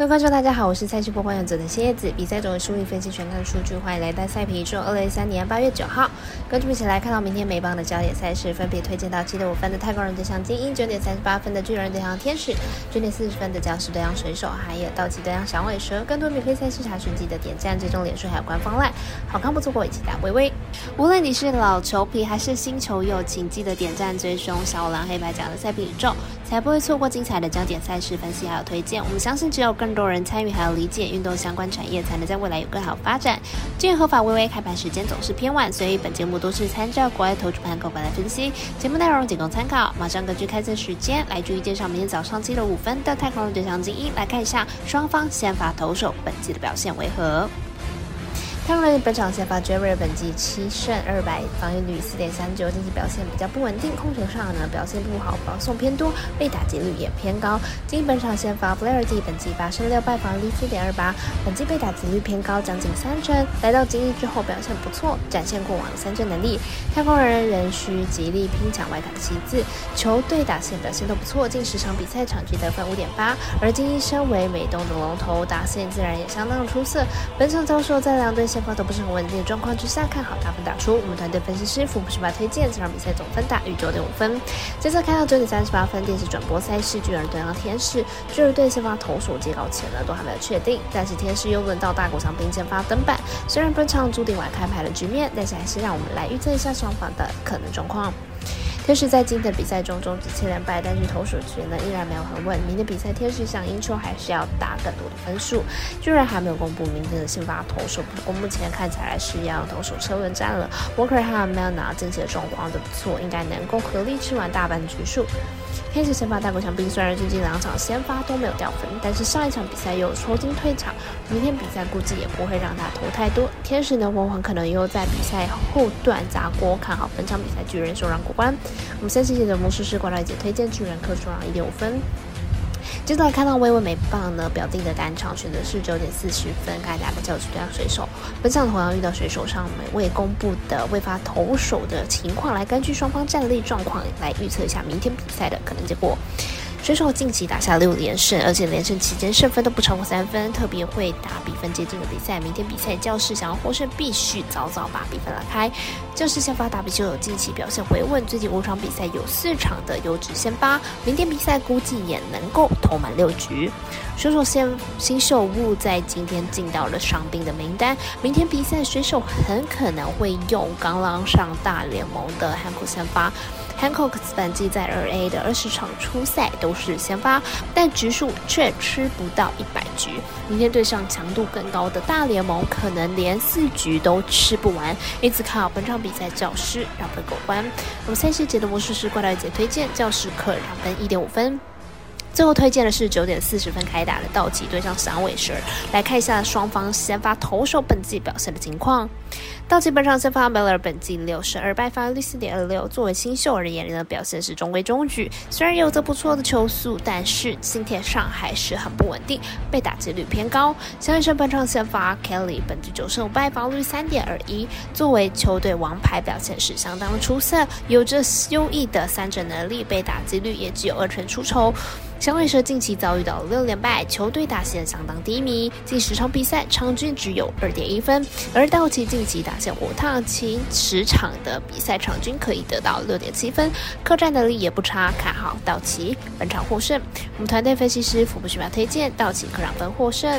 各位观众，大家好，我是赛事播报员者的蝎子。比赛中的输赢分析全看数据，欢迎来到赛皮宇宙。二零一三年八月九号，跟着一起来看到明天美邦的焦点赛事，分别推荐到七点五分的太空人对上精英，九点三十八分的巨人对上天使，九点四十分的教士对上水手，还有道奇对上响尾蛇。更多免费赛事查询记得点赞、追踪脸书还有官方赖好看不错过，一起打微微。无论你是老球皮还是新球友，请记得点赞、追踪小五郎黑白奖的赛皮宇宙，才不会错过精彩的焦点赛事分析还有推荐。我们相信只有更更多人参与还有。理解运动相关产业，才能在未来有更好发展。今日合法微微开盘时间总是偏晚，所以本节目都是参照国外投注盘口盘来分析，节目内容仅供参考。马上根据开赛时间来逐一介绍明天早上七点五分的太空人对上精英，来看一下双方先发投手本季的表现为何。太空人本场先发 Jerry 本季七胜二败，防御率四点三九，近期表现比较不稳定，控球上呢表现不好，保送偏多，被打击率也偏高。精英本场先发 Flaherty 本季八胜六败，防御率四点二八，本季被打击率偏高，将近三成。来到精英之后表现不错，展现过往的三振能力。太空人仍需极力拼抢外卡的旗帜，球队打线表现都不错，近十场比赛场均得分五点八。而精英身为美东的龙头，打线自然也相当的出色。本场遭受在两队先发都不是很稳定的状况之下，看好大分打出。我们团队分析师福布斯巴推荐这场比赛总分大于九点五分。接着看到九点三十八分电视转播赛事，巨人对上天使。巨人队先发投手接稿前呢都还没有确定，但是天使又轮到大谷翔平先发登板。虽然本场注定晚开牌的局面，但是还是让我们来预测一下双方的可能状况。天使在今天的比赛中终止七连败，但是投手局呢依然没有很稳。明天比赛天使想赢球还是要打更多的分数。居然还没有公布明天的先发投手，不过目前看起来是要投手车轮战了。Walker 和 Melna 近期的状况都不错，应该能够合力吃完大半局数。天使先发大国强兵虽然最近两场先发都没有掉分，但是上一场比赛又抽筋退场，明天比赛估计也不会让他投太多。天使呢，往往可能又在比赛后段砸锅，看好本场比赛巨人受让过关。我们下期节的魔术师挂到一节推荐巨人客受让一点五分。接着来看到微微美棒呢，表弟的单场选择是九点四十分，该两个教区对水手。本场同样遇到水手上美未公布的未发投手的情况，来根据双方战力状况来预测一下明天比赛的可能结果。水手近期打下六连胜，而且连胜期间胜分都不超过三分，特别会打比分接近的比赛。明天比赛教士想要获胜，必须早早把比分拉开。教士先发打比就有近期表现回稳，最近五场比赛有四场的优质先发，明天比赛估计也能够投满六局。水手先新秀物在今天进到了伤病的名单，明天比赛水手很可能会用刚刚上大联盟的汉克先发。Hancock 本季在二 A 的二十场初赛都是先发，但局数却吃不到一百局。明天对上强度更高的大联盟，可能连四局都吃不完。因此看好本场比赛教师让分过关。那么赛事节的魔术师怪盗姐推荐教师可让分一点五分。最后推荐的是九点四十分开打的道奇对上响尾蛇，来看一下双方先发投手本季表现的情况。道奇本场先发 Miller 本季六十二败，防率四点二六。作为新秀而言呢，表现是中规中矩。虽然有着不错的球速，但是心态上还是很不稳定，被打击率偏高。响尾蛇本场先发 Kelly 本季九胜五败，防率三点二一。作为球队王牌，表现是相当的出色，有着优异的三振能力，被打击率也只有二成出头。响尾蛇近期遭遇到六连败，球队打线相当低迷，近十场比赛场均只有二点一分。而道奇近期打线火烫，前十场的比赛场均可以得到六点七分，客战能力也不差，看好道奇本场获胜。我们团队分析师福布斯马推荐道奇客场分获胜。